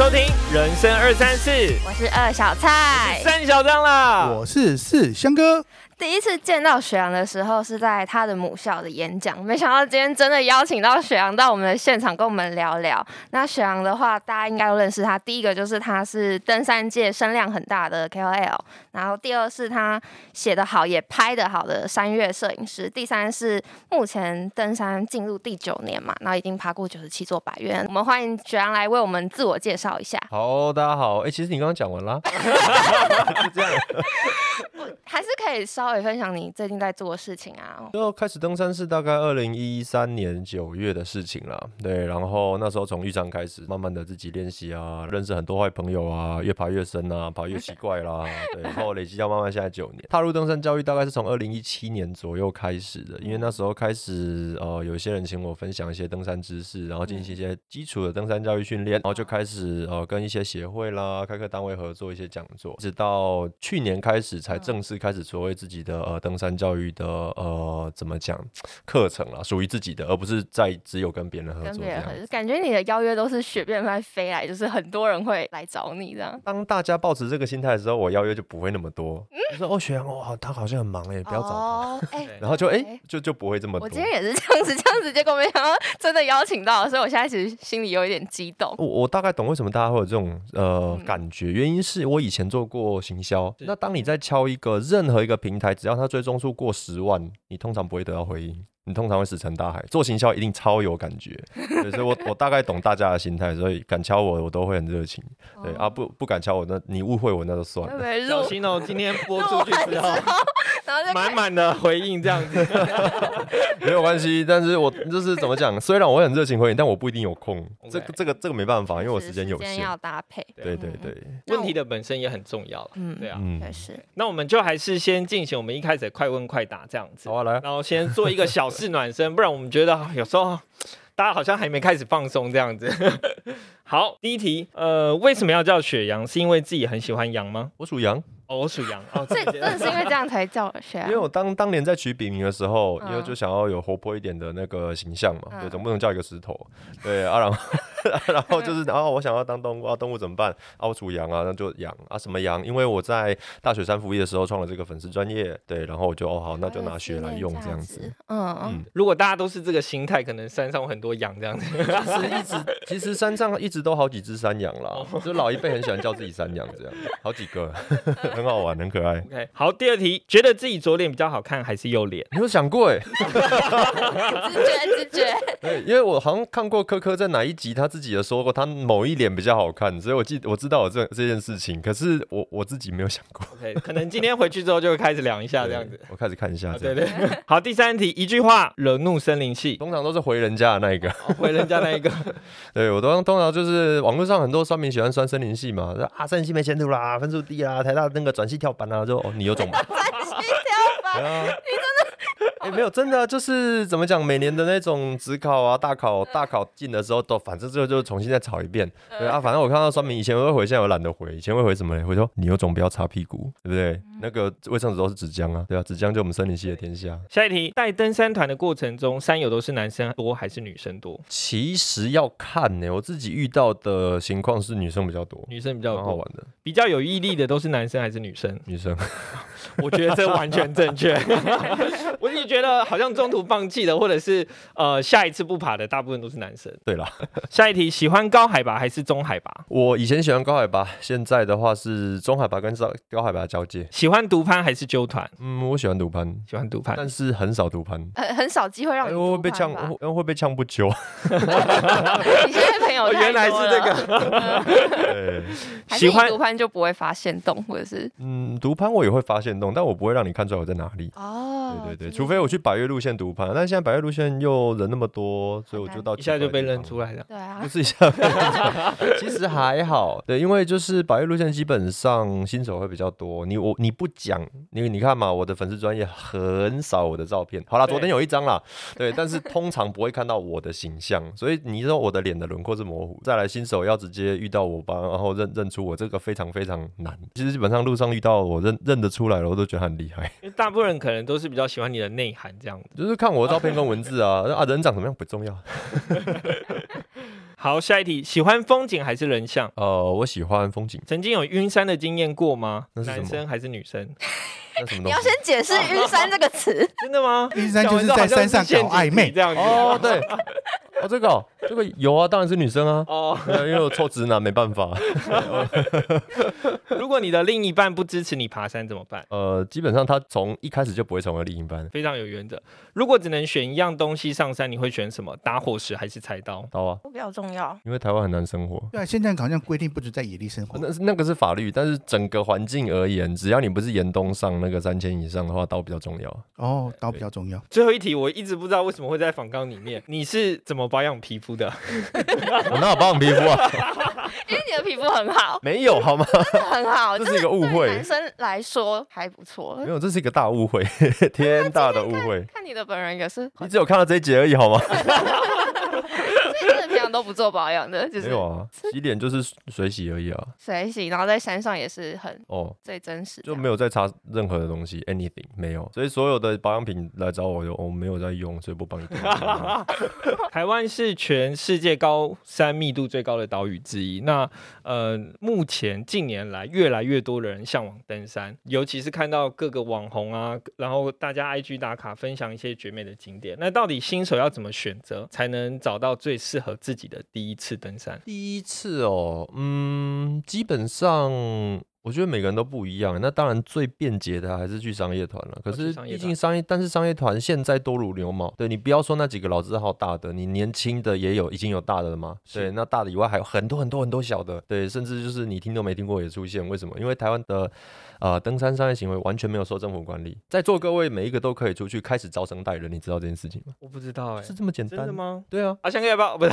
收听人生二三四，我是二小蔡。三小张啦。我是四香哥。第一次见到雪阳的时候是在他的母校的演讲，没想到今天真的邀请到雪阳到我们的现场跟我们聊聊。那雪阳的话，大家应该都认识他。第一个就是他是登山界声量很大的 KOL，然后第二是他写得好也拍得好的山岳摄影师，第三是目前登山进入第九年嘛，然后已经爬过九十七座百岳。我们欢迎雪阳来为我们自我介绍一下。好，大家好。哎，其实你刚刚讲完了，是这样。还是可以稍微分享你最近在做的事情啊。就开始登山是大概二零一三年九月的事情了，对。然后那时候从玉山开始，慢慢的自己练习啊，认识很多坏朋友啊，越爬越深啊，爬越奇怪啦，对。然后累积到慢慢现在九年，踏入登山教育大概是从二零一七年左右开始的，因为那时候开始呃，有一些人请我分享一些登山知识，然后进行一些基础的登山教育训练，然后就开始呃跟一些协会啦、开课单位合作一些讲座，直到去年开始才正式开始所谓自己的呃登山教育的呃怎么讲课程啦，属于自己的，而不是在只有跟别人合作这样。感觉你的邀约都是雪片在飞来，就是很多人会来找你这样。当大家抱持这个心态的时候，我邀约就不会那么多。你说哦，雪阳哦，他好像很忙哎，不要找他。然后就哎，就就不会这么多。我今天也是这样子，这样子，结果没想到真的邀请到，所以我现在其实心里有一点激动。我我大概懂为什么大家会有这种呃感觉，原因是我以前做过行销。那当你在敲一个任何一个平台，只要它追踪数过十万，你通常不会得到回应。你通常会石沉大海，做行销一定超有感觉，所以我我大概懂大家的心态，所以敢敲我，我都会很热情。对啊，不不敢敲我，那你误会我那就算了。小心哦，今天播出去 之后，满满的回应这样子，没有关系。但是我就是怎么讲，虽然我会很热情回应，但我不一定有空。这个这个这个没办法，因为我时间有限，要搭配。对对对，问题的本身也很重要了。嗯，对啊，也是。那我们就还是先进行我们一开始快问快答这样子。好啊，来，然后先做一个小。事暖身，不然我们觉得有时候大家好像还没开始放松这样子。好，第一题，呃，为什么要叫雪羊？是因为自己很喜欢羊吗？我属羊。我属羊，哦，这真的是因为这样才叫雪羊。因为我当当年在取笔名的时候，因为就想要有活泼一点的那个形象嘛，对，总不能叫一个石头，对啊，然后然后就是然后我想要当动物啊，动物怎么办？啊，我属羊啊，那就羊啊，什么羊？因为我在大雪山服役的时候创了这个粉丝专业，对，然后我就哦好，那就拿雪来用这样子。嗯嗯，如果大家都是这个心态，可能山上有很多羊这样子。其 实一直其实山上一直都好几只山羊啦，就老一辈很喜欢叫自己山羊这样，好几个，很好玩，很可爱。OK，好，第二题，觉得自己左脸比较好看还是右脸？你有想过哎？直觉，直觉。对，因为我好像看过科科在哪一集他自己也说过，他某一脸比较好看，所以我记我知道我这这件事情，可是我我自己没有想过。OK，可能今天回去之后就会开始量一下这样子。我开始看一下。对对。好，第三题，一句话惹怒森林系，通常都是回人家的那一个，回人家那一个。对我都通常就是网络上很多酸民喜欢酸森林系嘛，说啊森林系没前途啦，分数低啦，台大那个转系跳板啊。哦，你有种吧？你真的？哎，没有，真的就是怎么讲？每年的那种职考啊、大考、大考进的时候，都反正就就重新再炒一遍。对啊，反正我看到说明以前会回，现在我懒得回。以前会回什么？回说你有种不要擦屁股，对不对？那个卫生纸都是纸浆啊，对啊，纸浆就我们森林系的天下。下一题，在登山团的过程中，山友都是男生多还是女生多？其实要看呢，我自己遇到的情况是女生比较多，女生比较好玩的，比较有毅力的都是男生还是女生？女生。我觉得这完全正确。我自己觉得好像中途放弃的，或者是呃下一次不爬的，大部分都是男生。对啦，下一题，喜欢高海拔还是中海拔？我以前喜欢高海拔，现在的话是中海拔跟高高海拔交界。喜欢独攀还是揪团？嗯，我喜欢独攀，喜欢独攀，但是很少独攀，很很少机会让你会被呛，因为会被呛不揪。你现在朋友原来是这个，对，喜欢独攀就不会发现洞，或者是嗯，独攀我也会发现洞，但我不会让你看出来我在哪里。哦，对对对，除非我去百越路线独攀，但现在百越路线又人那么多，所以我就到一下就被认出来了。对啊，不是一下，其实还好。对，因为就是百越路线基本上新手会比较多。你我你不讲，你你看嘛，我的粉丝专业很少我的照片。好啦，昨天有一张啦，对，但是通常不会看到我的形象，所以你说我的脸的轮廓是模糊。再来新手要直接遇到我吧，然后认认出我，这个非常非常难。其实基本上路上遇到我认认得出来了，我都觉得很厉害。因为大部分人可能都是比较喜欢你的内涵这样子，就是看我的照片跟文字啊啊，人长什么样不重要。好，下一题，喜欢风景还是人像？呃，我喜欢风景，曾经有晕山的经验过吗？那是什么男生还是女生？那什么东西你要先？解释 “晕山”这个词，真的吗？晕山就是在山上搞暧昧这样子。哦，对，哦，这个哦这个有啊，当然是女生啊，哦，因为我臭直男没办法。如果你的另一半不支持你爬山怎么办？呃，基本上他从一开始就不会成为另一半。非常有原则。如果只能选一样东西上山，你会选什么？打火石还是菜刀？刀啊，比较重要。因为台湾很难生活。对啊，现在好像规定不准在野地生活。那是那个是法律，但是整个环境而言，只要你不是严冬上那个三千以上的话，刀比较重要。哦，刀比较重要。最后一题，我一直不知道为什么会在访纲里面。你是怎么保养皮肤的？我哪有保养皮肤啊？因为你的皮肤很好，没有好吗？很好，这是一个误会男，生来说还不错没。有，这是一个大误会，天大的误会。看你的本人也是你，只有看到这一节而已好吗？都不做保养的，就是没有啊，洗脸就是水洗而已啊。水洗，然后在山上也是很哦，最真实。就没有再擦任何的东西，anything 没有。所以所有的保养品来找我，我没有在用，所以不帮你。台湾是全世界高山密度最高的岛屿之一。那呃，目前近年来越来越多的人向往登山，尤其是看到各个网红啊，然后大家 IG 打卡分享一些绝美的景点。那到底新手要怎么选择，才能找到最适合自己的第一次登山？第一次哦，嗯，基本上我觉得每个人都不一样。那当然最便捷的还是去商业团了。可是毕竟商业，但是商业团现在多如牛毛。对你不要说那几个老字号大的，你年轻的也有已经有大的了嘛。对，那大的以外还有很多很多很多小的。对，甚至就是你听都没听过也出现。为什么？因为台湾的呃登山商业行为完全没有受政府管理。在座各位每一个都可以出去开始招生带人，你知道这件事情吗？我不知道哎、是这么简单的？吗？对啊，啊香哥要不要？不是，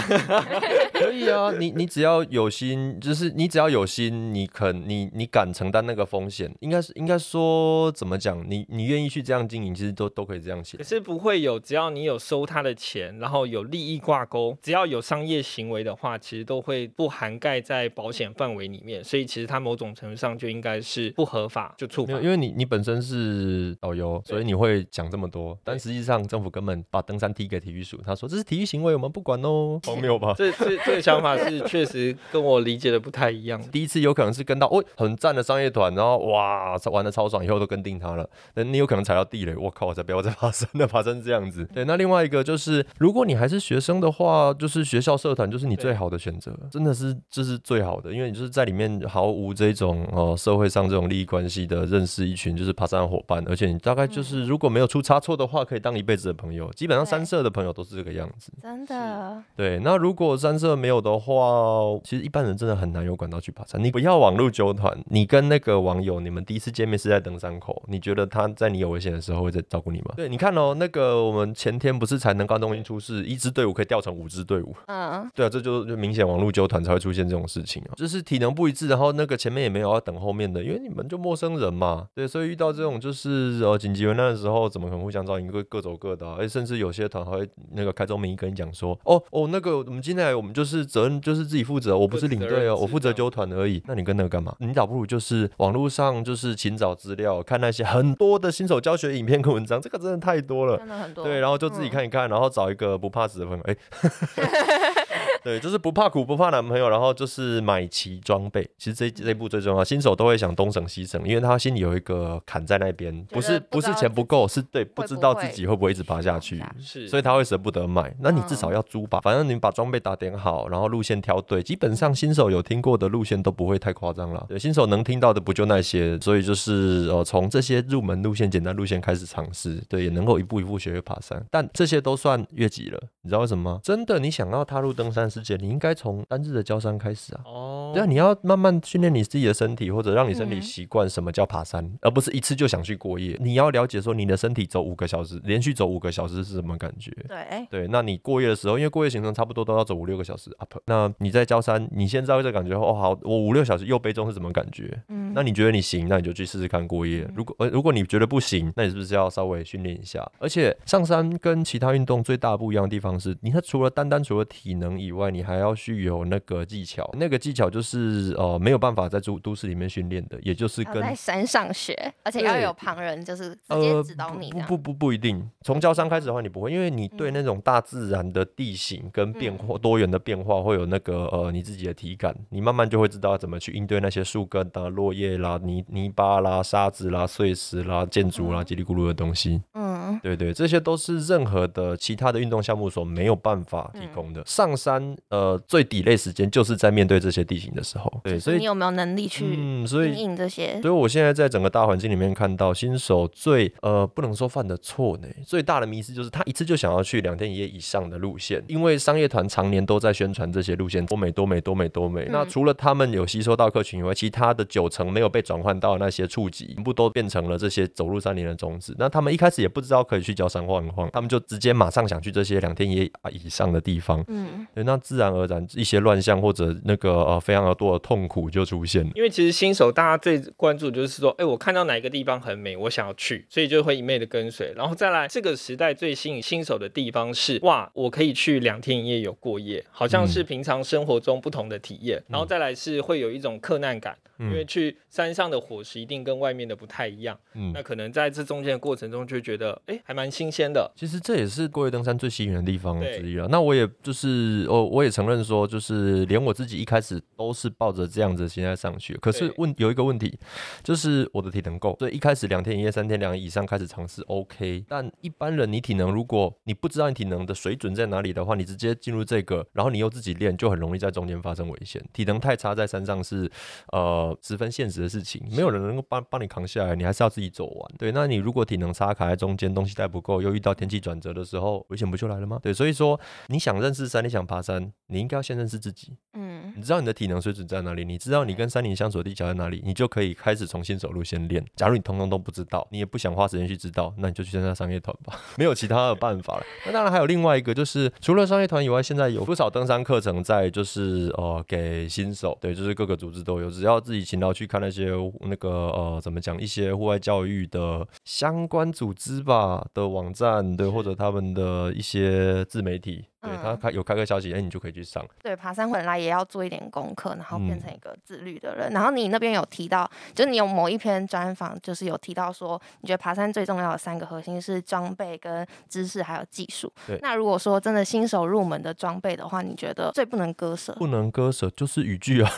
可以啊，你你只要有心，就是你只要有心，你肯你你敢承担那个风险，应该是应该说怎么讲，你你愿意去这样经营，其实都都可以这样写可。是不会有，只要你有收他的钱，然后有利益挂钩，只要有商业行为的话，其实都会不涵盖在保险范围里面。所以其实它某种程度上就应该是不合法，就触法没有，。因为你你本身是导游，所以你会讲这么多，但实际上政府根本把登山踢给体育署，他说这是体育行为，我们不管哦，荒谬吧？这这这个想法是确实跟我理解的不太一样。第一次有可能是跟到哦很赞的商业团，然后哇玩的超爽，以后都跟定他了。那你有可能踩到地雷，我靠，我才不要再发生了，发生这样子。对，那另外一个就是，如果你还是学生的话，就是学校社团就是你最好的选择，真的是这是最好的，因为你就是在里面毫无这种呃社会上这种利益关系的认识一群就是爬山的伙伴，而且你大概就是如果没有出差错的话，可以当一辈子的朋友。基本上对山社的朋友都是这个样子。真的，对，那如果三社没有的话，其实一般人真的很难有管道去爬山。你不要网络纠团，你跟那个网友，你们第一次见面是在登山口，你觉得他在你有危险的时候会在照顾你吗？对，你看哦，那个我们前天不是才能高东英出事，一支队伍可以调成五支队伍。嗯，对啊，这就就明显网络纠团才会出现这种事情啊，就是体能不一致，然后那个前面也没有要等后面的，因为你们就陌生人嘛，对，所以遇到这种就是呃紧急危难的时候，怎么可能互相照应，各各走各的、啊，而且甚至有些团还会那个开宗明义跟你讲说，哦哦，那个我们今天来我们就是责任就是自己负责，我不是领队哦，我负责纠团而已，那你跟那个干嘛？你倒不如就是网络上就是勤找资料，看那些很多的新手教学影片跟文章，这个真的太多了。真的很多。对，然后就自己嗯看一看，然后找一个不怕死的朋友，哎、对，就是不怕苦不怕男朋友，然后就是买齐装备。其实这这一步最重要，新手都会想东省西省，因为他心里有一个坎在那边，不是不是钱不够，是对不知道自己会不会一直爬下去。是，所以他会舍不得买，那你至少要租吧。反正你把装备打点好，然后路线挑对，基本上新手有听过的路线都不会太夸张了。对，新手能听到的不就那些，所以就是呃从这些入门路线、简单路线开始尝试，对，也能够一步一步学会爬山。但这些都算越级了，你知道为什么吗？真的，你想要踏入登山世界，你应该从单日的焦山开始啊。哦，对啊，你要慢慢训练你自己的身体，或者让你身体嗯习惯什么叫爬山，而不是一次就想去过夜。你要了解说你的身体走五个小时，连续走五个小时是什么感觉。对，哎对，那你过夜的时候，因为过夜行程差不多都要走五六个小时 up，那你在焦山，你现在会这感觉哦，好，我五六小时又背中是什么感觉？嗯，那你觉得你行，那你就去试试看过夜。如果呃如果你觉得不行，那你是不是要稍微训练一下？而且上山跟其他运动最大不一样的地方是，你看除了单单除了体能以外，外，你还要去有那个技巧，那个技巧就是呃没有办法在都都市里面训练的，也就是跟在山上学，而且要有旁人就是直接指导你。不不不不一定，从教山开始的话你不会，因为你对那种大自然的地形跟变化多元的变化会有那个呃你自己的体感，你慢慢就会知道怎么去应对那些树根啊、落叶啦、泥泥巴啦、沙子啦、碎石啦、建筑啦、叽里咕噜的东西。嗯，对对，这些都是任何的其他的运动项目所没有办法提供的。上山呃最底类时间就是在面对这些地形的时候。对，所以你有没有能力去嗯，所以应这些？所以我现在在整个大环境里面看到新手最呃不能说犯的错呢，最大的迷失就是他一次就想要去两天一夜以上的路线，因为商业团常年都在宣传这些路线多美多美多美多美。那除了他们有吸收到客群以外，其他的九成没有被转换到那些触及，全部都变成了这些走入山林的种子。那他们一开始也不知道可以去郊山晃一晃，他们就直接马上想去这些两天一夜以上的地方。嗯，对，那自然而然一些乱象或者那个呃非常的多的痛苦就出现了。因为其实新手大家最关注就是说，哎，我看到哪一个地方很美，我想要去，所以就会一昧的跟随。然后再来，这个时代最吸引新手的地方是，哇，我可以去两天一夜有过夜，好像是平常生活中不同的体验。然后再来是会有一种克难感。因为去山上的伙食一定跟外面的不太一样，嗯，那可能在这中间的过程中就觉得，哎，还蛮新鲜的。其实这也是过夜登山最吸引人的地方之一啊。那我也就是，哦，我也承认说，就是连我自己一开始都是抱着这样子心态上去。可是问有一个问题，就是我的体能够，所以一开始两天一夜、三天两夜以上开始尝试 OK。但一般人你体能，如果你不知道你体能的水准在哪里的话，你直接进入这个，然后你又自己练，就很容易在中间发生危险。体能太差，在山上是，呃。十分现实的事情，没有人能够帮帮你扛下来，你还是要自己走完。对，那你如果体能差卡在中间，东西带不够，又遇到天气转折的时候，危险不就来了吗？对，所以说你想认识山，你想爬山，你应该要先认识自己。嗯，你知道你的体能水准在哪里，你知道你跟山林相处的技巧在哪里，你就可以开始重新走路先练。假如你通通都不知道，你也不想花时间去知道，那你就去参加商业团吧，没有其他的办法了。那当然还有另外一个，就是除了商业团以外，现在有不少登山课程在，就是呃给新手，对，就是各个组织都有，只要自己勤劳去看那些那个呃怎么讲一些户外教育的相关组织吧的网站，对，或者他们的一些自媒体。对他开有开个消息，哎，你就可以去上。对，爬山本来也要做一点功课，然后变成一个自律的人。然后你那边有提到，就是你有某一篇专访，就是有提到说，你觉得爬山最重要的三个核心是装备、跟知识还有技术。对。那如果说真的新手入门的装备的话，你觉得最不能割舍？不能割舍就是雨具啊。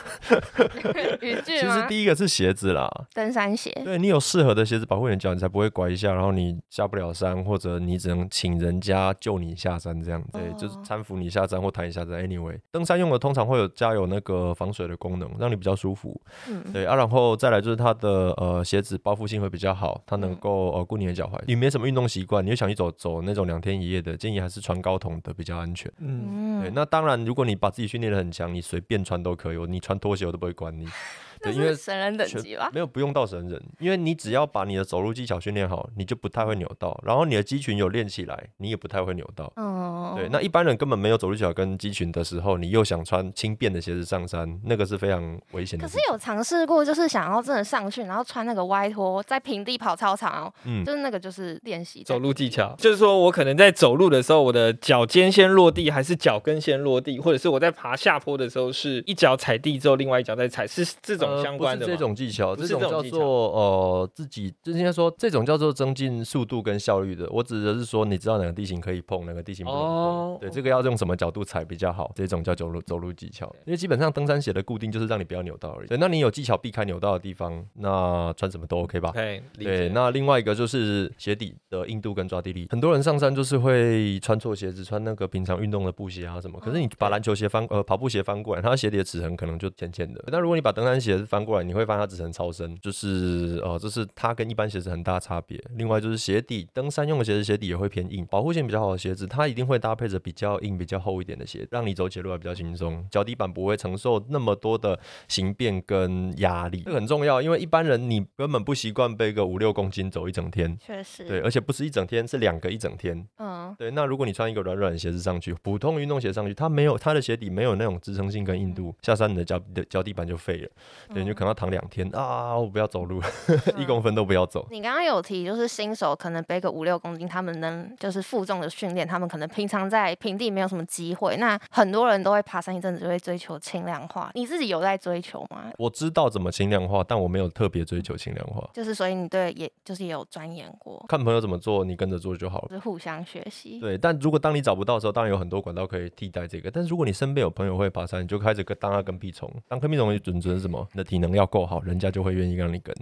雨具。其实第一个是鞋子啦，登山鞋。对你有适合的鞋子保护你的脚，你才不会拐一下，然后你下不了山，或者你只能请人家救你下山这样。对，就。搀扶你下山或抬你下山，anyway，登山用的通常会有加有那个防水的功能，让你比较舒服。嗯，对啊，然后再来就是它的呃鞋子包覆性会比较好，它能够呃固你的脚踝。你没什么运动习惯，你就想去走走那种两天一夜的，建议还是穿高筒的比较安全。嗯，对，那当然如果你把自己训练的很强，你随便穿都可以，你穿拖鞋我都不会管你。对，因为神人等级吧，没有不用到神人，因为你只要把你的走路技巧训练好，你就不太会扭到，然后你的肌群有练起来，你也不太会扭到。哦，对，那一般人根本没有走路技巧跟肌群的时候，你又想穿轻便的鞋子上山，那个是非常危险的。可是有尝试过，就是想要真的上去，然后穿那个歪拖在平地跑操场，嗯，就是那个就是练习走路技巧，就是说我可能在走路的时候，我的脚尖先落地，还是脚跟先落地，或者是我在爬下坡的时候，是一脚踩地之后，另外一脚再踩，是这种相关的这种。技巧，这种叫做呃自己，就应该说这种叫做增进速度跟效率的。我指的是说，你知道哪个地形可以碰，哪个地形不能碰。对，这个要用什么角度踩比较好，这种叫走路走路技巧。因为基本上登山鞋的固定就是让你不要扭到而已。对，那你有技巧避开扭到的地方，那穿什么都 OK 吧？对，那另外一个就是鞋底的硬度跟抓地力。很多人上山就是会穿错鞋子，穿那个平常运动的布鞋啊什么。可是你把篮球鞋翻呃跑步鞋翻过来，它鞋底的齿痕可能就浅浅的。那如果你把登山鞋翻过来，你会发现。它只能超深，就是呃，这是它跟一般鞋子很大差别。另外就是鞋底，登山用的鞋子鞋底也会偏硬，保护性比较好的鞋子，它一定会搭配着比较硬、比较厚一点的鞋，让你走起路来比较轻松，脚底板不会承受那么多的形变跟压力。这很重要，因为一般人你根本不习惯背个五六公斤走一整天，确实，对，而且不是一整天，是两个一整天。嗯，嗯，对，那如果你穿一个软软的鞋子上去，普通运动鞋上去，它没有它的鞋底没有那种支撑性跟硬度，下山你的脚的脚底板就废了，对，你就可能要躺两天啊，我不要走路，一公分都不要走。你刚刚有提，就是新手可能背个五六公斤，他们能就是负重的训练，他们可能平常在平地没有什么机会。那很多人都会爬山一阵子就会追求轻量化，你自己有在追求吗？我知道怎么轻量化，但我没有特别追求轻量化。就是所以你对也就是也有钻研过，看朋友怎么做，你跟着做就好了。就是互相学习。对，但如果当你找不到的时候，当然有很多管道可以替代这个。但是如果你身边有朋友会爬山，你就开始跟当他跟屁虫。当跟屁虫的准则是什么？体能要够好，人家就会愿意让你跟。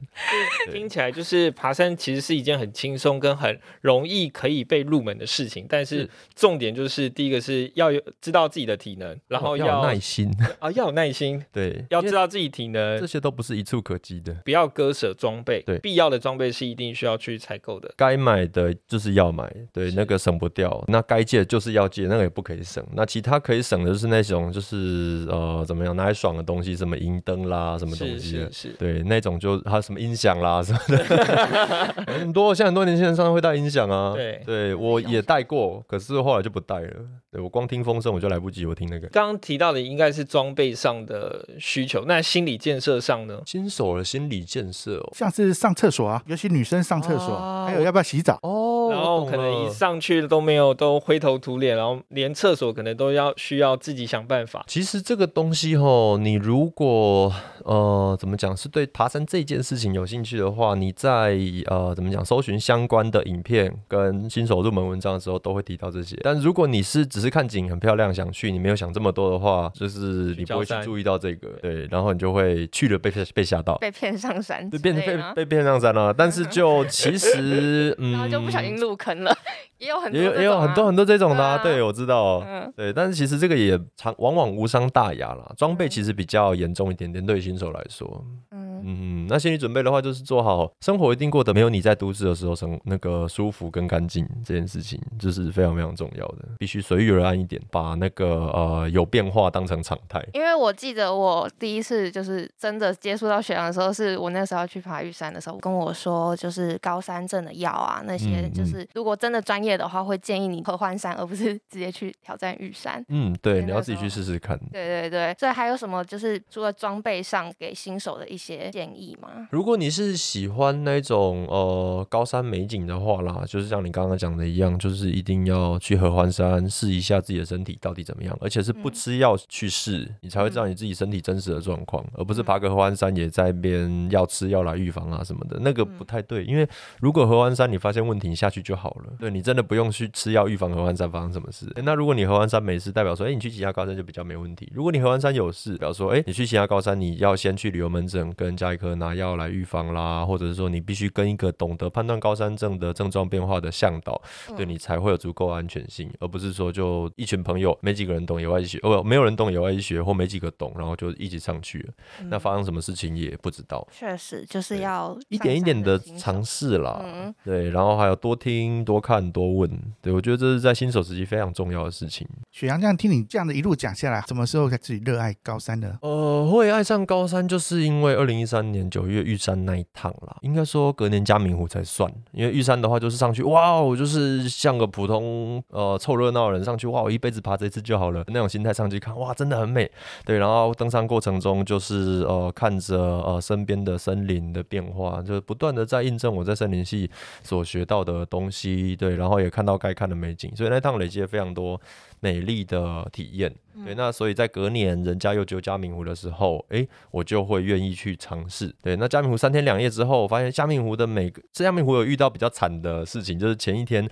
对听起来就是爬山其实是一件很轻松跟很容易可以被入门的事情，但是是重点就是第一个是要有知道自己的体能，然后要 要有耐心，啊要有耐心，对，要知道自己体能这，些都不是一触可及的。不要割舍装备，对必要的装备是一定需要去采购的。该买的就是要买，对，那个省不掉。那该借的就是要借，那个也不可以省。那其他可以省的就是那种就是呃怎么样拿来爽的东西，什么银灯啦，什么东是西的是。是，对，那种就还有什么音响啦什么的，很多像很多年轻人上会带音响啊。对对我也带过，可是后来就不带了。对我光听风声我就来不及，我听那个。刚刚提到的应该是装备上的需求，那心理建设上呢？新手的心理建设哦，像是上厕所啊，尤其女生上厕所，哦还有要不要洗澡？哦然后可能一上去都没有，都灰头土脸，然后连厕所可能都要需要自己想办法。其实这个东西吼，你如果呃怎么讲，是对爬山这件事情有兴趣的话，你在呃怎么讲，搜寻相关的影片跟新手入门文章的时候，都会提到这些。但如果你是只是看景很漂亮想去，你没有想这么多的话，就是你不会去注意到这个，对，然后你就会去了被被吓到，被骗上山对，之变成被被骗上山了。但是就 其实嗯，然后就不小心入坑了，也有很多也有也有很多很多这种的、啊，对啊。对我知道。嗯。对，但是其实这个也常往往无伤大雅啦，装备其实比较严重一点点，对于新手来说，嗯嗯，那心理准备的话，就是做好生活一定过得没有你在都市的时候生那个舒服跟干净这件事情，就是非常非常重要的，必须随遇而安一点，把那个呃有变化当成常态。因为我记得我第一次就是真的接触到雪阳的时候，是我那时候要去爬玉山的时候，跟我说就是高山症的药啊，那些嗯就是如果真的专业的话，会建议你合欢山，而不是直接去挑战玉山。嗯，对，你要自己去试试看。对对对，所以还有什么就是除了装备上给新手的一些建议吗？如果你是喜欢那种呃高山美景的话啦，就是像你刚刚讲的一样，就是一定要去合欢山试一下自己的身体到底怎么样，而且是不嗯吃药去试，你才会知道你自己身体真实的状况，而不是嗯爬个合欢山也在边要吃药来预防啊什么的，那个不嗯太对。因为如果合欢山你发现问题，你下去就好了，对你真的不用去吃药预防合欢山发生什么事。诶那如果你合欢山没事，代表说，哎、你去其他高山就比较没问题。如果你合欢山有事，表示说，哎、你去其他高山，你要先去旅游门诊跟加一颗拿药来预防啦，或者是说你必须跟一个懂得判断高山症的症状变化的向导，对嗯你才会有足够安全性，而不是说就一群朋友没几个人懂野外医学，哦，没有人懂野外医学，或没几个懂，然后就一起上去了，那嗯发生什么事情也不知道。确实就是要一点一点的尝试啦，嗯。对，然后还有多听、多看、多问，对我觉得这是在新手时期非常重要的事情。雪阳这样听你这样的一路讲下来，什么时候才自己热爱高山的？呃，会爱上高山，就是因为二零一三年九月玉山那一趟啦。应该说隔年嘉明湖才算，因为玉山的话就是上去，哇，我就是像个普通呃凑热闹的人上去，哇，我一辈子爬这一次就好了那种心态上去看，哇，真的很美。对，然后登山过程中就是呃看着呃身边的森林的变化，就是不断的在印证我在森林系所学到的东西，对，然后也看到该看的美景，所以那趟累积了非常多美丽的体验。对，那所以在隔年人家又揪嘉明湖的时候，诶，我就会愿意去尝试。对，那嘉明湖三天两夜之后，我发现嘉明湖的每个，这嘉明湖有遇到比较惨的事情，就是前一天。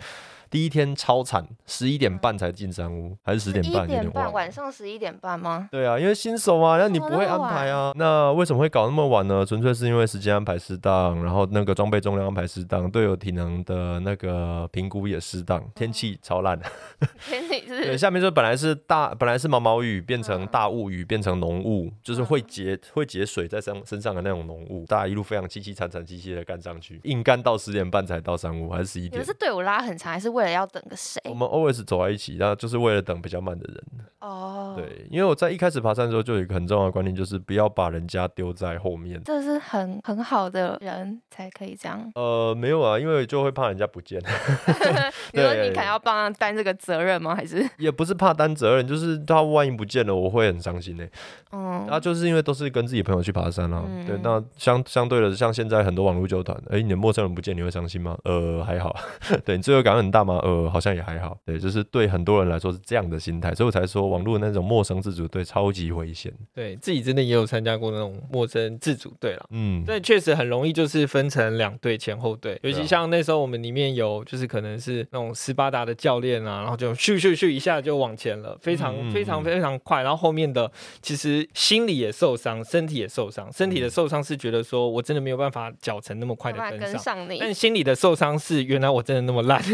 第一天超惨，十一点半才进山屋，还是十点半？有点半。晚上十一点半吗？对啊，因为新手嘛，那你不会安排啊。那为什么会搞那么晚呢？纯粹是因为时间安排适当，然后那个装备重量安排适当，队友体能的那个评估也适当，天气超烂。天气对，是下面就本来是大，本来是毛毛雨，变成嗯大雾雨，变成浓雾，就是会结会结水在身身上的那种浓雾。大家一路非常凄凄惨惨戚戚的干上去，硬干到十点半才到山屋，还是十一点你们是？队伍拉很长，还是为了要等个谁？我们 always 走在一起，然后就是为了等比较慢的人。哦，，对，因为我在一开始爬山的时候就有一个很重要的观念，就是不要把人家丢在后面。这是很很好的人才可以这样。呃，没有啊，因为就会怕人家不见，你说你可能要帮他担这个责任吗？还是也不是怕担责任，就是他万一不见了，我会很伤心呢、嗯，那，就是因为都是跟自己朋友去爬山啊，嗯对，那相相对的，像现在很多网络纠团，哎、你的陌生人不见，你会伤心吗？呃，还好，对你罪恶感很大吗？呃，好像也还好，对，就是对很多人来说是这样的心态，所以我才说网络那种陌生自主队超级危险，对自己真的也有参加过那种陌生自主队了。嗯，但，确实很容易就是分成两队前后队，尤其像那时候我们里面有就是可能是那种斯巴达的教练啊，然后就咻咻咻一下就往前了，非常非常嗯非常快，然后后面的其实心理也受伤，身体也受伤，身体的受伤是觉得说我真的没有办法脚程那么快的跟上。跟上你？但心理的受伤是，原来我真的那么烂。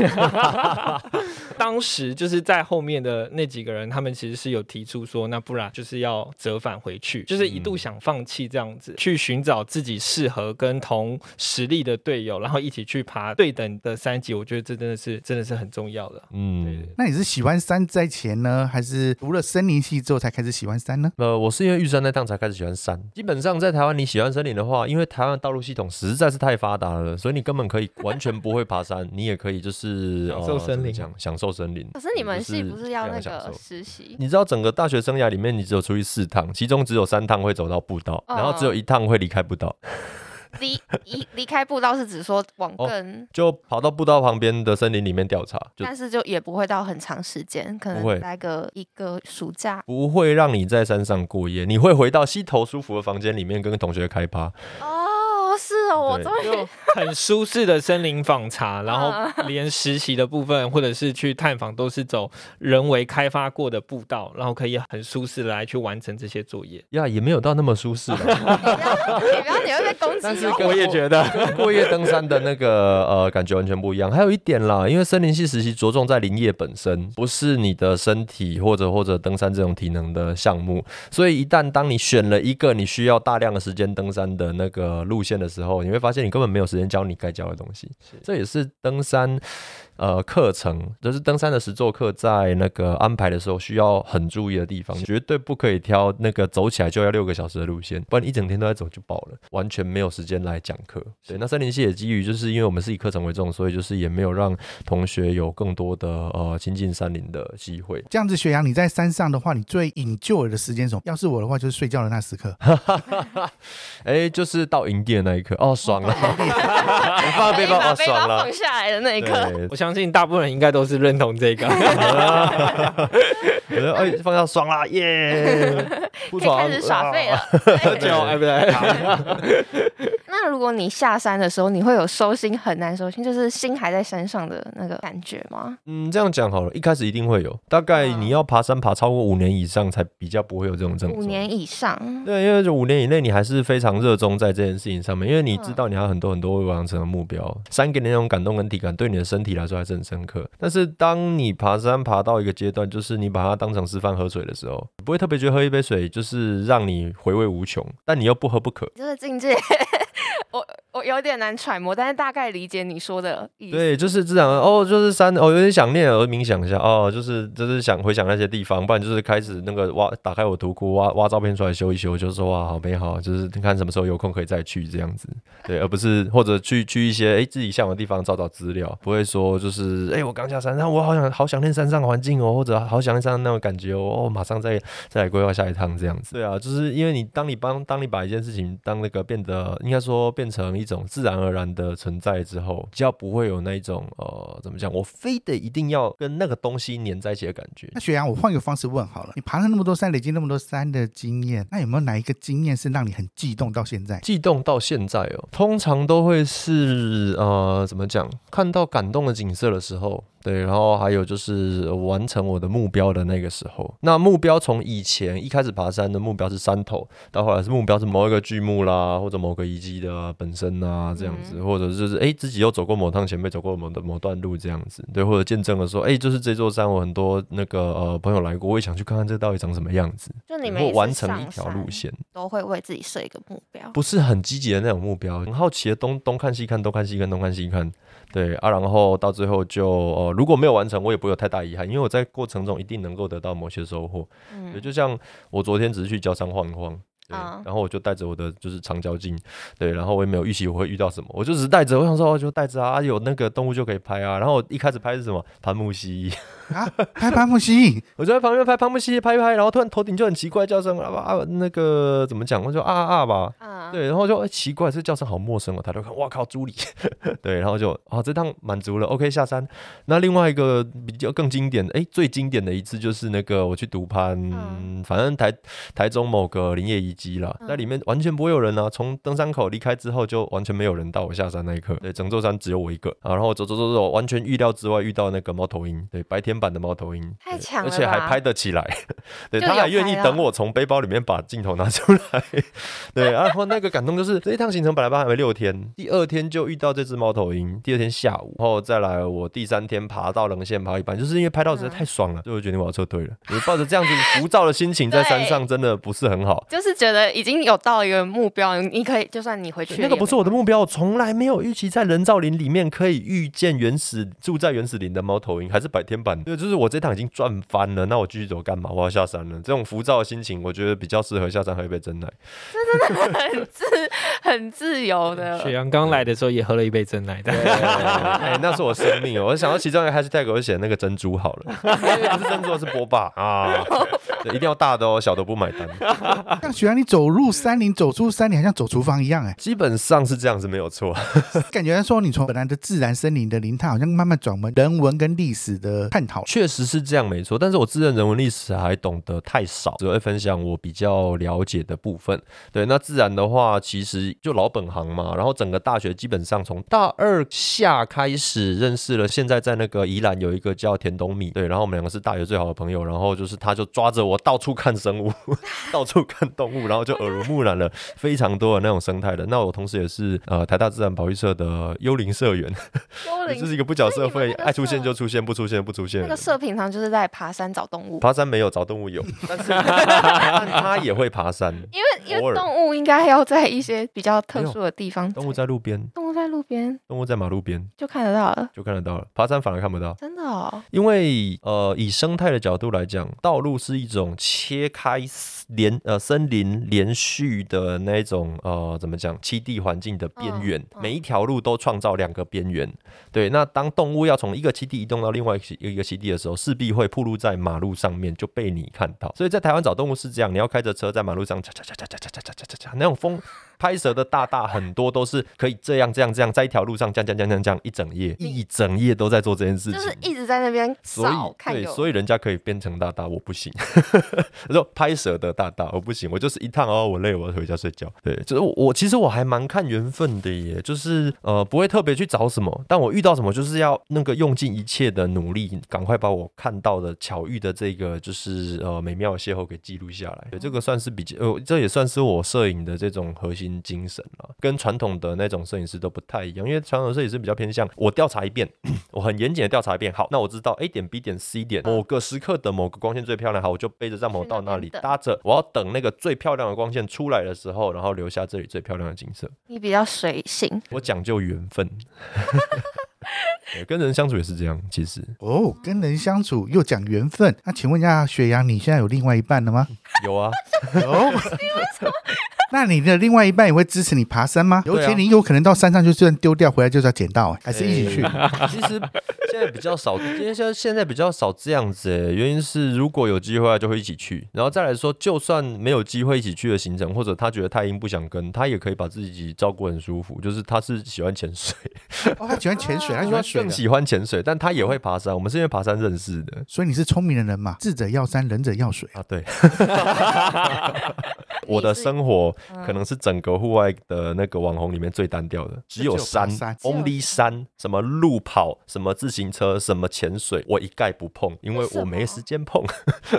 当时就是在后面的那几个人，他们其实是有提出说，那不然就是要折返回去，就是一度想放弃这样子，去寻找自己适合跟同实力的队友，然后一起去爬对等的三级。我觉得这真的是真的是很重要的。嗯。那你是喜欢山在前呢，还是读了森林系之后才开始喜欢山呢？呃，我是因为玉山那趟才开始喜欢山。基本上在台湾，你喜欢森林的话，因为台湾的道路系统实在是太发达了，所以你根本可以完全不会爬山，你也可以就是享受呃森林怎么讲享受森林。可是你们系不是要那个实习？你知道整个大学生涯里面，你只有出去四趟，其中只有三趟会走到步道，嗯然后只有一趟会离开步道，离离离开步道是指说往哦更，就跑到步道旁边的森林里面调查，但是就也不会到很长时间，可能待个一个暑假。不会让你在山上过夜，你会回到溪头舒服的房间里面跟同学开趴。哦，是哦，我对终于就很舒适的森林访查，然后连实习的部分或者是去探访都是走人为开发过的步道，然后可以很舒适的来去完成这些作业。呀，也没有到那么舒适 不要你会被攻击哦。但是我也觉得，过夜登山的那个呃感觉完全不一样。还有一点啦，因为森林系实习着重在林业本身，不是你的身体或者或者登山这种体能的项目，所以一旦当你选了一个你需要大量的时间登山的那个路线的时候，你会发现你根本没有时间教你该教的东西。这也是登山。呃，课程就是登山的实作课，在那个安排的时候需要很注意的地方，绝对不可以挑那个走起来就要六个小时的路线，不然一整天都在走就爆了，完全没有时间来讲课。对，那森林系也基于就是因为我们是以课程为重，所以就是也没有让同学有更多的呃亲近山林的机会。这样子，学阳你在山上的话，你最 enjoy 的时间是什么？要是我的话，就是睡觉的那时刻。哎，就是到营地的那一刻，哦，爽了，我放了背包，爽了放。下来的那一刻，对，我相信大部分人应该都是认同这个。我觉得哎，放假爽啦，耶！不可以开始耍废了。哎，不对，那如果你下山的时候，你会有收心很难收心，就是心还在山上的那个感觉吗？嗯，这样讲好了，一开始一定会有，大概嗯你要爬山爬超过五年以上，才比较不会有这种症状。五年以上，对，因为这五年以内，你还是非常热衷在这件事情上面，因为你嗯知道你还有很多很多未完成的目标。山给你那种感动跟体感，对你的身体来说还是很深刻。但是当你爬山爬到一个阶段，就是你把它当成吃饭喝水的时候，你不会特别觉得喝一杯水就是让你回味无穷，但你又不喝不可。就是境界，我我有点难揣摩，但是大概理解你说的意思。对，就是这样哦，就是山哦，有点想念，我冥想一下哦，就是就是想回想那些地方，不然就是开始那个挖打开我图库挖挖照片出来修一修，就说哇好美好，就是你看什么时候有空可以再去这样子，对，而不是或者去去一些哎自己向往的地方找找资料，不会说就是哎我刚下山，然后我好想好想念山上环境哦，或者好想念山上那种感觉哦，哦马上再再来规划下一趟这样子。对啊，就是因为你当你帮当你把一件事情当那个变得应该说变成一种自然而然的存在之后，比较不会有那一种呃怎么讲，我非得一定要跟那个东西粘在一起的感觉。那雪阳，我换个方式问好了，你爬了那么多山，累积那么多山的经验，那有没有哪一个经验是让你很悸动到现在？悸动到现在哦，通常都会是呃怎么讲，看到感动的景色的时候，对，然后还有就是呃完成我的目标的那个时候。那目标从以前一开始爬山的目标是山头，到后来是目标是某一个巨木啦，或者某个遗迹的本身啊这样子，或者就是哎自己又走过某趟前辈走过某的某段路这样子，对，或者见证了说哎就是这座山我很多那个呃朋友来过，我也想去看看这到底长什么样子，就你们完成一条路线。都会为自己设一个目标。不是很积极的那种目标，很好奇的东东看西看，东看西看，东看西看，对啊，然后到最后就呃后如果没有完成，我也不会有太大遗憾，因为我在过程中一定能够得到某些收获。嗯对，就像我昨天只是去交商晃一晃。对嗯，然后我就带着我的就是长焦镜，对，然后我也没有预期我会遇到什么，我就只是带着，我想说哦就带着啊，啊有那个动物就可以拍啊。然后我一开始拍是什么盘木蜥，啊，拍潘木西，我就在旁边拍潘木西，拍一拍，然后突然头顶就很奇怪叫声啊啊，那个怎么讲？我就啊啊啊吧，啊，对，然后就、哎奇怪，这叫声好陌生哦。抬头看，哇靠，朱莉，对，然后就啊这趟满足了，OK 下山。那另外一个比较更经典的，哎，最经典的一次就是那个我去独攀，嗯反正台台中某个林业遗迹啦，嗯在里面完全不会有人啊。从登山口离开之后，就完全没有人到我下山那一刻，对，整座山只有我一个啊。然后走走走走，完全预料之外遇到那个猫头鹰，对，白天版的猫头鹰，太强了而且还拍得起来，对，他还愿意等我从背包里面把镜头拿出来。对，然后那个感动就是这一趟行程本来还没六天，第二天就遇到这只猫头鹰，第二天下午，然后再来我第三天爬到棱线爬一半，就是因为拍到实在太爽了，所以我决定我要撤退了。我抱着这样子浮躁的心情在山上，真的不是很好。就是觉得已经有到一个目标，你可以就算你回去那个不是我的目，目标，我从来没有预期在人造林里面可以遇见原始住在原始林的猫头鹰，还是白天版。对，就是我这趟已经赚翻了，那我继续走干嘛？我要下山了。这种浮躁的心情，我觉得比较适合下山喝一杯真奶。真的很自很自由的。雪阳刚来的时候也喝了一杯真奶的，哎，那是我生命哦！我想到其中一个 hashtag，我就写那个珍珠好了，不是珍珠，是波霸啊，一定要大的哦，小的不买单。像雪阳，你走入山林，走出山林，好像走厨房一样，哎，基本上是这样子，没有错。感觉说你从本来的自然森林的林探，好像慢慢转为人文跟历史的探讨。确实是这样，没错。但是我自认人文历史还懂得太少，只会分享我比较了解的部分。对，那自然的话，其实就老本行嘛。然后整个大学基本上从大二下开始认识了，现在在那个宜兰有一个叫田东米，对，然后我们两个是大学最好的朋友。然后就是他就抓着我到处看生物，到处看动物，然后就耳濡目染了非常多的那种生态的。那我同时也是呃台大自然保育社的幽灵社员，幽灵 就是一个不缴社费，所以你们那个爱出现就出现，不出现不出现。那个社平常就是在爬山找动物，爬山没有，找动物有，但是但他也会爬山。因为因为动物应该要在一些比较特殊的地方，动物在路边，动物在路边。动物在马路边。就看得到了，就看得到了，爬山反而看不到。真的哦。因为呃，以生态的角度来讲，道路是一种切开连呃森林连续的那种呃怎么讲栖地环境的边缘，嗯嗯每一条路都创造两个边缘。对，那当动物要从一个栖地移动到另外一个一个栖地的时候，势必会暴露在马路上面，就被你看到。所以在台湾找动物是这样，你要开着车在马路上，嚓嚓嚓嚓嚓嚓嚓嚓嚓嚓，那种风拍摄的大大很多都是可以这样这样这样，在一条路上这样这样这样这样一整夜，一整夜都在做这件事情。就是一直在那边所以对，扫看对，所以人家可以变成大大，我不行。我 说拍摄的大大，我不行，我就是一趟哦，我累，我要回家睡觉。对，就是我我其实我还蛮看缘分的耶，就是呃不会特别去找什么，但我遇到什么就是要那个用尽一切的努力，赶快把我看到的巧遇的这个就是呃美妙的邂逅给记录下来。对，这个算是比较呃这也算是我摄影的这种核心精神了，跟传统的那种摄影师都不太一样，因为传统摄影师比较偏向我调查一遍，我很严谨的调查一遍，好，那我知道 A 点 B 点 C 点某个时刻的某个光线最漂亮，好，我就背着帐篷到那里搭着，我要等那个最漂亮的光线出来的时候，然后留下这里最漂亮的景色。你比较随性，我讲究缘分。跟人相处也是这样，其实哦，跟人相处又讲缘分，那请问一下，雪阳，你现在有另外一半了吗？有啊，有。那你的另外一半也会支持你爬山吗？尤其你有可能到山上就算丢掉回来就是要捡到，哎还是一起去？欸其实现在比较少，因为现在现在比较少这样子诶，原因是如果有机会，就会一起去。然后再来说，就算没有机会一起去的行程，或者他觉得太阴不想跟，他也可以把自己照顾很舒服。就是他是喜欢潜水，哦，他喜欢潜水，他他喜欢水。更喜欢潜水，但他也会爬山。我们是因为爬山认识的所以你是聪明的人嘛？智者要山，仁者要水。啊。对，我的生活可能是整个户外的那个网红里面最单调的，只有山只有山，only 山，什么路跑，什么自行车，什么潜水，我一概不碰，因为我没时间碰。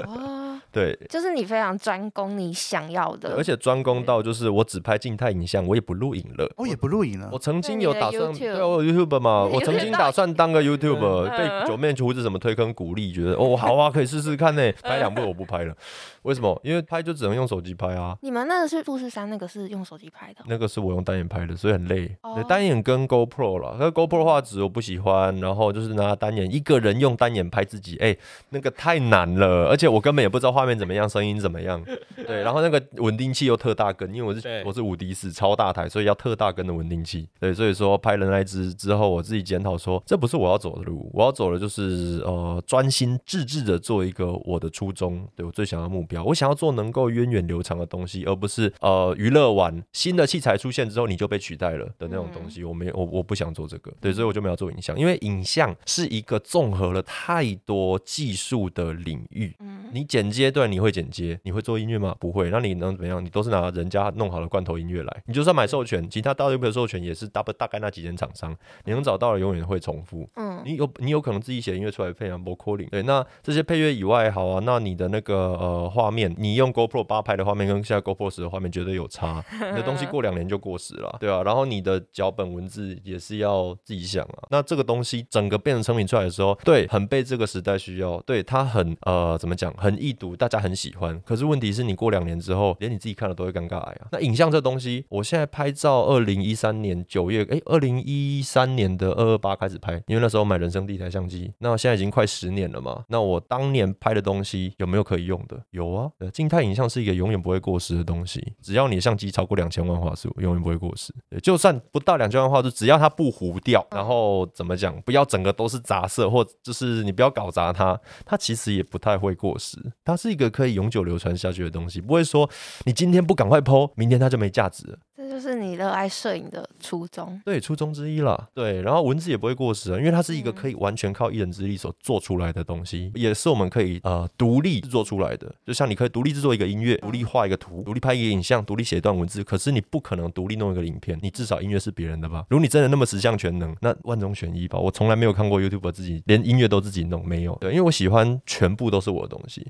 哦，对，就是你非常专攻你想要的，而且专攻到就是我只拍静态影像，我也不录影了。我也不录影了我。曾经有打算，对啊，我有 YouTube 嘛，我曾经打算当个 YouTuber，被嗯九面厨子什么推坑鼓励，觉得哦好啊，可以试试看呢。拍两部我不拍了，为什么？因为拍就只能用手机拍啊。你们那个是富士山，那个是用手机拍的哦。那个是我用单眼拍的，所以很累。哦对，单眼跟 GoPro 啦，可是 GoPro 画质我不喜欢，然后就是拿单眼一个人用单眼拍自己，哎、那个太难了，而且我根本也不知道画面怎么样，声音怎么样。对，然后那个稳定器又特大根，因为我是我是五 D 四超大台，所以要特大根的稳定器。对，所以说拍了那一支之后，我自己检讨说，这不是我要走的路，我要走的就是呃专心致志的做一个我的初衷，对我最想要的目标，我想要做能够源远流长的东西，而不是呃娱乐完新的器材出现之后你就被取代了的那种东西。我没有，我我不想做这个，对，所以我就没有做影像，因为影像是一个综合了太多技术的领域。嗯，你剪接对，你会剪接，你会做音乐吗？不会，那你能怎么样？你都是拿人家弄好的罐头音乐来，你就算买授权，其他大 YouTube 的授权也是大不大概那几间厂商，你能找到的永远会重复。嗯，你有你有可能自己写音乐出来配啊 vocalling，对，那这些配乐以外，好啊，那你的那个呃画面，你用 GoPro 八拍的画面跟现在 GoPro 十的画面绝对有差，你的东西过两年就过时了，对啊，然后你的脚本文字也是要自己想啊，那这个东西整个变成成品出来的时候，对，很被这个时代需要，对，它很呃怎么讲，很易读，大家很喜欢，可是问题是你过两年之后，连你自己看了都会尴尬呀啊。那影像这东西，我现在拍照，二零一三年九月，哎，二零一三年的二二八开始拍，因为那时候买人生第一台相机，那现在已经快十年了嘛。那我当年拍的东西有没有可以用的？有啊，呃静态影像是一个永远不会过时的东西，只要你相机超过两千万画素，永远不会过时。就算不到两千万画素，只要它不糊掉，然后怎么讲，不要整个都是杂色，或就是你不要搞砸它，它其实也不太会过时。它是一个可以永久流传下去的东西，不会说你今天不赶快剖，明天它就没价值了。这就是你热爱摄影的初衷。对，初衷之一啦。对，然后文字也不会过时啊，因为它是一个嗯可以完全靠一人之力所做出来的东西，也是我们可以呃独立制作出来的。就像你可以独立制作一个音乐，独立画一个图，独立拍一个影像，独立写一段文字，可是你不可能独立弄一个影片，你至少音乐是别人的吧？如果你真的那么十项全能，那万中选一吧。我从来没有看过 YouTube 自己连音乐都自己弄，没有。对，因为我喜欢全部都是我的东西。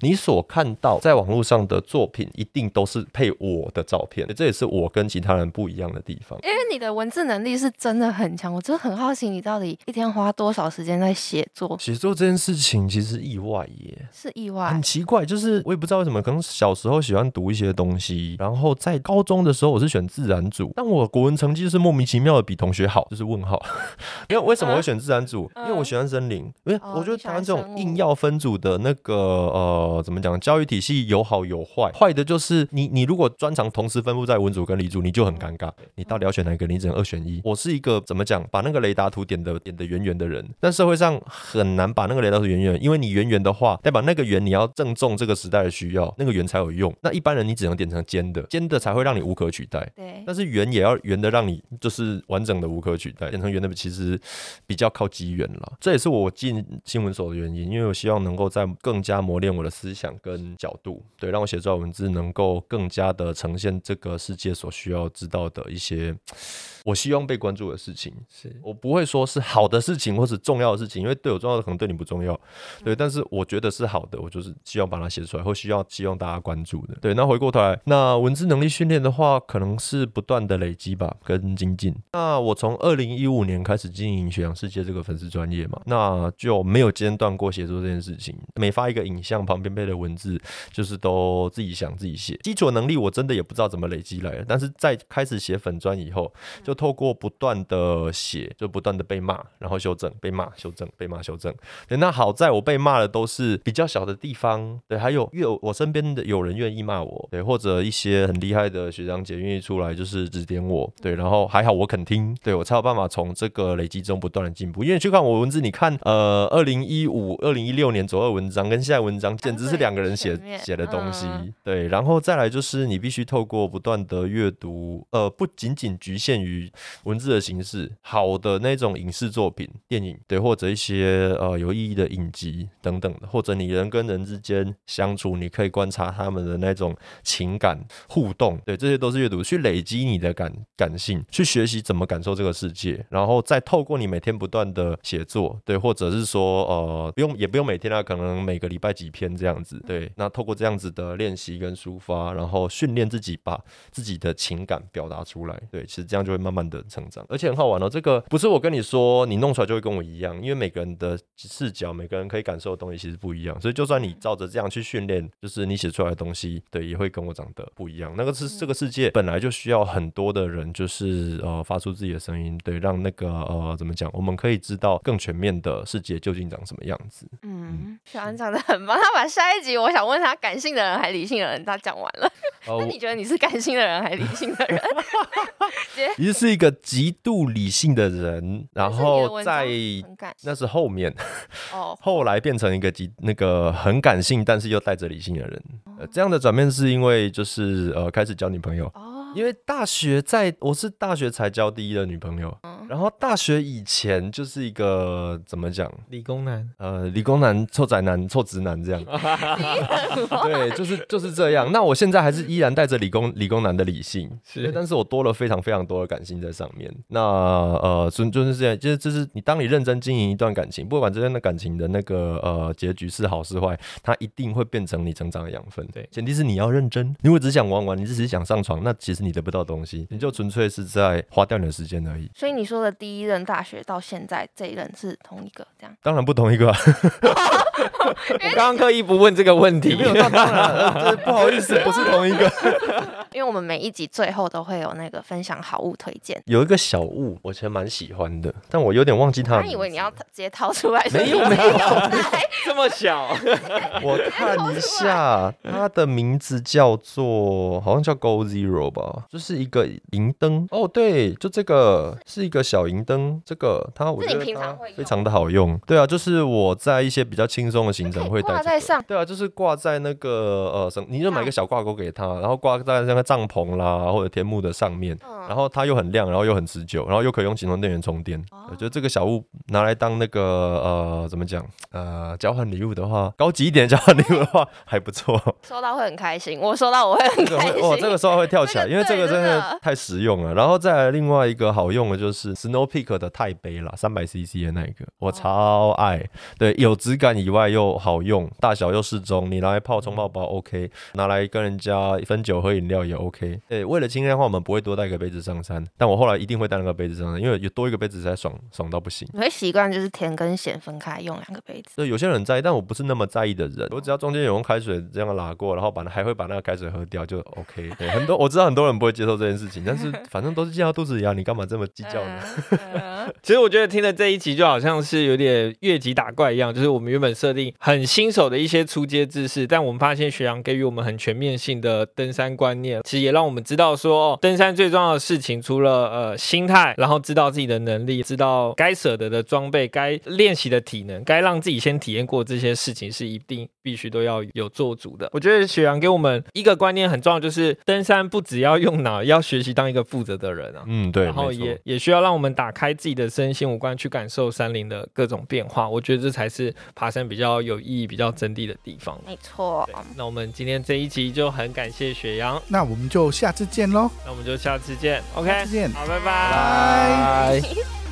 你所看到在网络上的作品，一定都是配我的照片，这也是我跟其他人不一样的地方。因为你的文字能力是真的很强，我真的很好奇你到底一天花多少时间在写作，写作这件事情其实意外耶，是意外很。奇怪，就是我也不知道为什么，可能小时候喜欢读一些东西，然后在高中的时候我是选自然组，但我国文成绩就是莫名其妙的比同学好，就是问号。因为为什么会选自然组？因为我喜欢森林，因为哦我觉得台湾这种硬要分组的那个呃怎么讲，教育体系有好有坏，坏的就是你你如果专长同时分布在文组跟理组，你就很尴尬，你到底要选哪一个？你只能二选一。我是一个怎么讲，把那个雷达图点的点的圆圆的人，但社会上很难把那个雷达图圆圆，因为你圆圆的话，代表那个圆你要正中这个时代的需要，那个圆才有用。那一般人你只能点成尖的，尖的才会让你无可取代。对，但是圆也要圆的，让你就是完整的无可取代。变成圆的其实比较靠机缘了，这也是我进新闻所的原因，因为我希望能够在更加磨练我的思想跟角度，对，让我写出来文字能够更加的呈现这个世界所需需要知道的一些我希望被关注的事情。是我不会说是好的事情或是重要的事情，因为对我重要的可能对你不重要，对，但是我觉得是好的，我就是希望把它写出来，或需要希望大家关注的。对，那回过头来，那文字能力训练的话，可能是不断的累积吧，跟精进。那我从二零一五年开始经营雪阳世界这个粉丝专业嘛，那就没有间断过写作这件事情。每发一个影像，旁边配的文字，就是都自己想自己写。基础能力我真的也不知道怎么累积来的，但是在开始写粉专以后，就透过不断的写，就不断的被骂，然后修正，被骂修正，被骂修正。对，那好在我被骂的都是比较小的地方，对，还有越我身边的有人愿意骂我，对，或者一些很厉害的学长姐愿意出来就是指点我，对，然后还好我肯听，对我才有办法从这个累积中不断的进步。因为去看我文字，你看呃，二零一五、二零一六年左右的文章跟现在文章简直是两个人写写的东西，嗯对，然后再来就是你必须透过不断的阅。读，呃，不仅仅局限于文字的形式，好的那种影视作品、电影，对，或者一些呃有意义的影集等等的，或者你人跟人之间相处，你可以观察他们的那种情感互动，对，这些都是阅读，去累积你的感感性，去学习怎么感受这个世界，然后再透过你每天不断的写作，对，或者是说呃不用也不用每天啊，可能每个礼拜几篇这样子，对，那透过这样子的练习跟抒发，然后训练自己把自己的情感表达出来，对，其实这样就会慢慢的成长，而且很好玩哦。这个不是我跟你说，你弄出来就会跟我一样，因为每个人的视角，每个人可以感受的东西其实不一样，所以就算你照着这样去训练，就是你写出来的东西，对，也会跟我长得不一样。那个是这个世界本来就需要很多的人，就是呃发出自己的声音，对，让那个呃怎么讲，我们可以知道更全面的世界究竟长什么样子。嗯，小安讲的很棒。他把下一集我想问他感性的人还理性的人，他讲完了。呃 那你觉得你是感性的人还是理性的人？你是一个极度理性的人，然后在那是后面。哦，后来变成一个极那个很感性，但是又带着理性的人。呃，这样的转变是因为就是呃开始交女朋友，哦，因为大学在我是大学才交第一的女朋友，嗯然后大学以前就是一个怎么讲？理工男，呃，理工男、臭宅男、臭直男这样，对，就是就是这样。那我现在还是依然带着理工理工男的理性，是但是我多了非常非常多的感性在上面。那呃，就就是这样，就是就是你当你认真经营一段感情，不管这段的感情的那个呃结局是好是坏，它一定会变成你成长的养分。对前提是你要认真。如果只想玩玩，你只是想上床，那其实你得不到东西，你就纯粹是在花掉你的时间而已。所以你说的第一任大学到现在这一任是同一个，这样当然不同一个、啊，我刚刚刻意不问这个问题没，有当然，就是不好意思，不是同一个。因为我们每一集最后都会有那个分享好物推荐。有一个小物，我其实蛮喜欢的，但我有点忘记它。他以为你要直接掏出来，没有没有，这么小，我看一下，它的名字叫做好像叫 Go Zero 吧，就是一个银灯。哦，对，就这个是一个小银灯，这个它我觉得非常的好用。对啊，就是我在一些比较轻松的行程会带、这个挂在上。对啊，就是挂在那个呃，什，你就买个小挂钩给他，然后挂在那个帐篷啦或者天幕的上面，嗯然后它又很亮，然后又很持久，然后又可以用行动电源充电。哦我觉得这个小物拿来当那个呃怎么讲呃交换礼物的话，高级一点的交换礼物的话 还不错。收到会很开心，我收到我会很这个开心。会哇，这个时候会跳起来，这个因为这个真的太实用了。然后再来另外一个好用的就是 Snow Peak 的钛杯啦，三百 CC 的那一个，哦我超爱。对，有质感以外又好用，大小又适中，你拿来泡冲泡包 OK，拿来跟人家分酒喝饮料也 OK。对，为了轻量化，我们不会多带一个杯子上山，但我后来一定会带那个杯子上山，因为有多一个杯子才爽爽到不行。你会习惯就是甜跟咸分开用两个杯子。对，有些人很在意，但我不是那么在意的人。我只要中间有用开水这样拉过，然后把那还会把那个开水喝掉，就 OK。对，很多我知道很多人不会接受这件事情，但是 反正都是进到肚子里啊，你干嘛这么计较呢？其实我觉得听了这一集就好像是有点越级打怪一样，就是我们原本设定很新手的一些出阶知识，但我们发现学长给予我们很全面性的登山观念，其实也让我们知道说，登山最重要的事情除了呃心态，然后知道自己的能力，知道该舍得的装备，该练习的体能，该让自己先体验过这些事情，是一定必须都要有做足的。我觉得雪阳给我们一个观念很重要，就是登山不只要用脑，要学习当一个负责的人啊。嗯，对，然后也也需要让我们打开自己的身心五官，去感受山林的各种变化。我觉得这才是爬山比较有意义、比较真谛的地方。没错，那我们今天这一集就很感谢雪阳，那我们就下次见喽，那我们就下次见。OK，下次见。好，拜拜。拜拜。